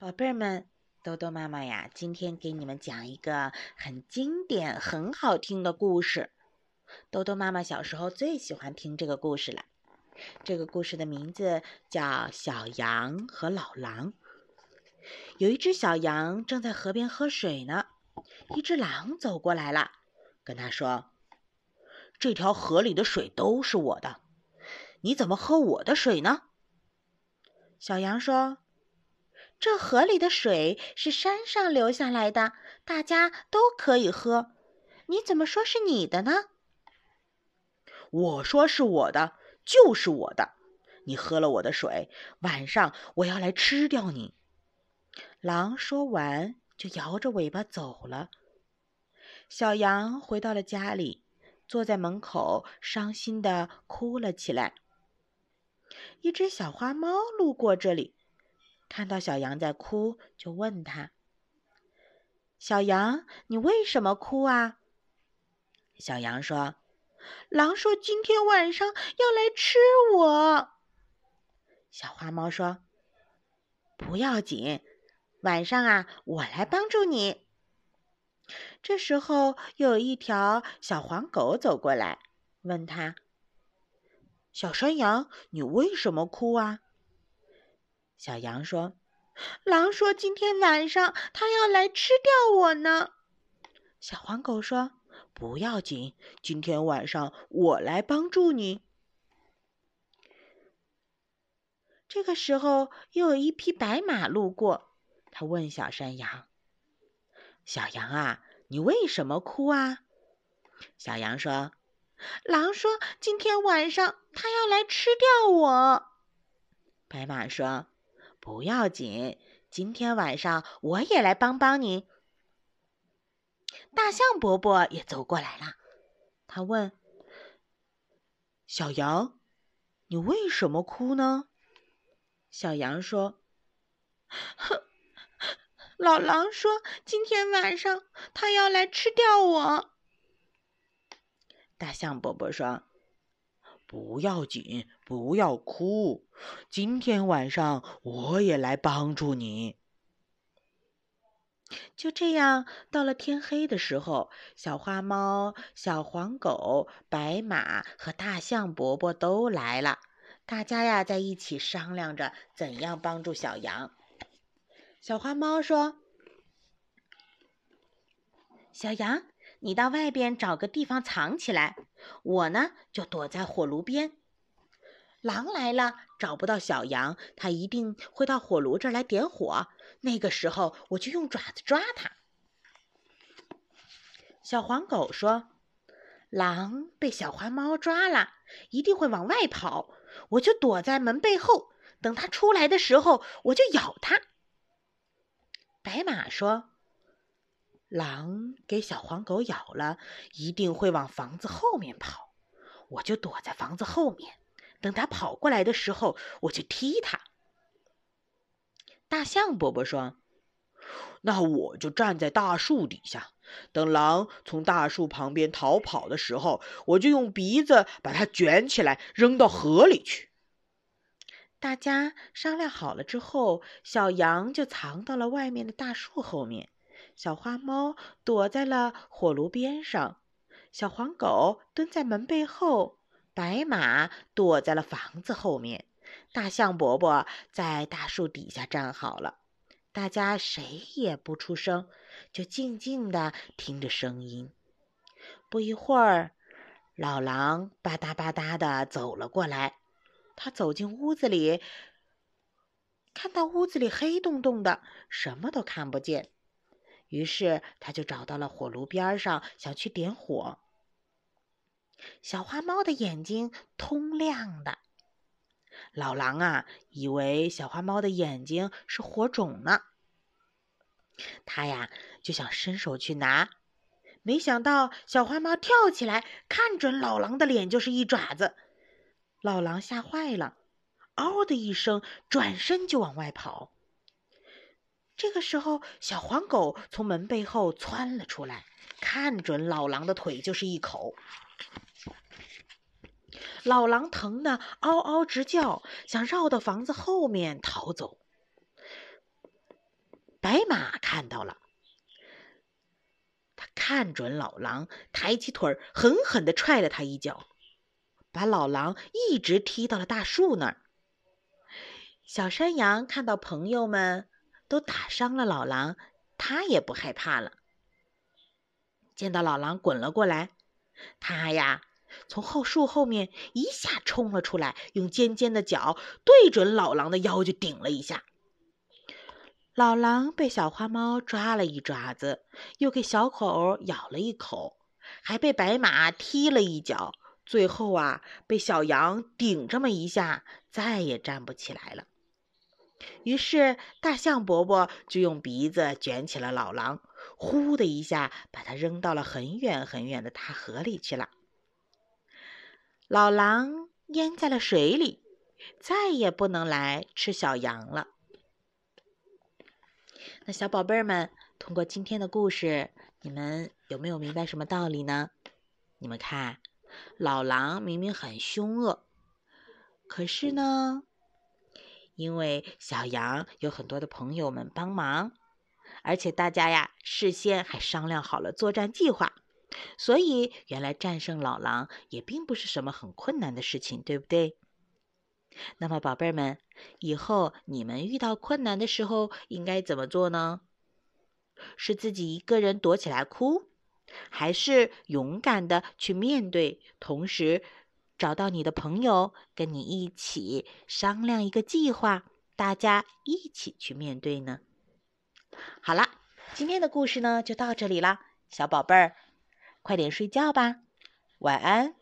宝贝儿们，豆豆妈妈呀，今天给你们讲一个很经典、很好听的故事。豆豆妈妈小时候最喜欢听这个故事了。这个故事的名字叫《小羊和老狼》。有一只小羊正在河边喝水呢，一只狼走过来了，跟他说：“这条河里的水都是我的，你怎么喝我的水呢？”小羊说。这河里的水是山上流下来的，大家都可以喝。你怎么说是你的呢？我说是我的，就是我的。你喝了我的水，晚上我要来吃掉你。狼说完，就摇着尾巴走了。小羊回到了家里，坐在门口，伤心的哭了起来。一只小花猫路过这里。看到小羊在哭，就问他：“小羊，你为什么哭啊？”小羊说：“狼说今天晚上要来吃我。”小花猫说：“不要紧，晚上啊，我来帮助你。”这时候，又有一条小黄狗走过来，问他：“小山羊，你为什么哭啊？”小羊说：“狼说今天晚上它要来吃掉我呢。”小黄狗说：“不要紧，今天晚上我来帮助你。”这个时候，又有一匹白马路过，他问小山羊：“小羊啊，你为什么哭啊？”小羊说：“狼说今天晚上它要来吃掉我。”白马说。不要紧，今天晚上我也来帮帮你。大象伯伯也走过来了，他问：“小羊，你为什么哭呢？”小羊说：“哼，老狼说今天晚上他要来吃掉我。”大象伯伯说。不要紧，不要哭。今天晚上我也来帮助你。就这样，到了天黑的时候，小花猫、小黄狗、白马和大象伯伯都来了。大家呀，在一起商量着怎样帮助小羊。小花猫说：“小羊。”你到外边找个地方藏起来，我呢就躲在火炉边。狼来了，找不到小羊，它一定会到火炉这儿来点火。那个时候，我就用爪子抓它。小黄狗说：“狼被小花猫抓了，一定会往外跑，我就躲在门背后，等它出来的时候，我就咬它。”白马说。狼给小黄狗咬了，一定会往房子后面跑，我就躲在房子后面，等它跑过来的时候，我就踢它。大象伯伯说：“那我就站在大树底下，等狼从大树旁边逃跑的时候，我就用鼻子把它卷起来扔到河里去。”大家商量好了之后，小羊就藏到了外面的大树后面。小花猫躲在了火炉边上，小黄狗蹲在门背后，白马躲在了房子后面，大象伯伯在大树底下站好了。大家谁也不出声，就静静的听着声音。不一会儿，老狼吧嗒吧嗒的走了过来。他走进屋子里，看到屋子里黑洞洞的，什么都看不见。于是他就找到了火炉边上，想去点火。小花猫的眼睛通亮的，老狼啊，以为小花猫的眼睛是火种呢。他呀就想伸手去拿，没想到小花猫跳起来，看准老狼的脸就是一爪子。老狼吓坏了，嗷的一声，转身就往外跑。这个时候，小黄狗从门背后窜了出来，看准老狼的腿就是一口。老狼疼得嗷嗷直叫，想绕到房子后面逃走。白马看到了。他看准老狼，抬起腿，狠狠地踹了他一脚，把老狼一直踢到了大树那儿。小山羊看到朋友们都打伤了老狼，他也不害怕了。见到老狼滚了过来，他呀从后树后面一下冲了出来，用尖尖的角对准老狼的腰就顶了一下。老狼被小花猫抓了一爪子，又给小口咬了一口，还被白马踢了一脚，最后啊，被小羊顶这么一下，再也站不起来了。于是大象伯伯就用鼻子卷起了老狼，呼的一下把它扔到了很远很远的大河里去了。老狼淹在了水里，再也不能来吃小羊了。那小宝贝儿们，通过今天的故事，你们有没有明白什么道理呢？你们看，老狼明明很凶恶，可是呢，因为小羊有很多的朋友们帮忙，而且大家呀事先还商量好了作战计划，所以原来战胜老狼也并不是什么很困难的事情，对不对？那么，宝贝儿们，以后你们遇到困难的时候应该怎么做呢？是自己一个人躲起来哭，还是勇敢的去面对，同时找到你的朋友跟你一起商量一个计划，大家一起去面对呢？好啦，今天的故事呢就到这里啦，小宝贝儿，快点睡觉吧，晚安。